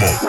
Oh.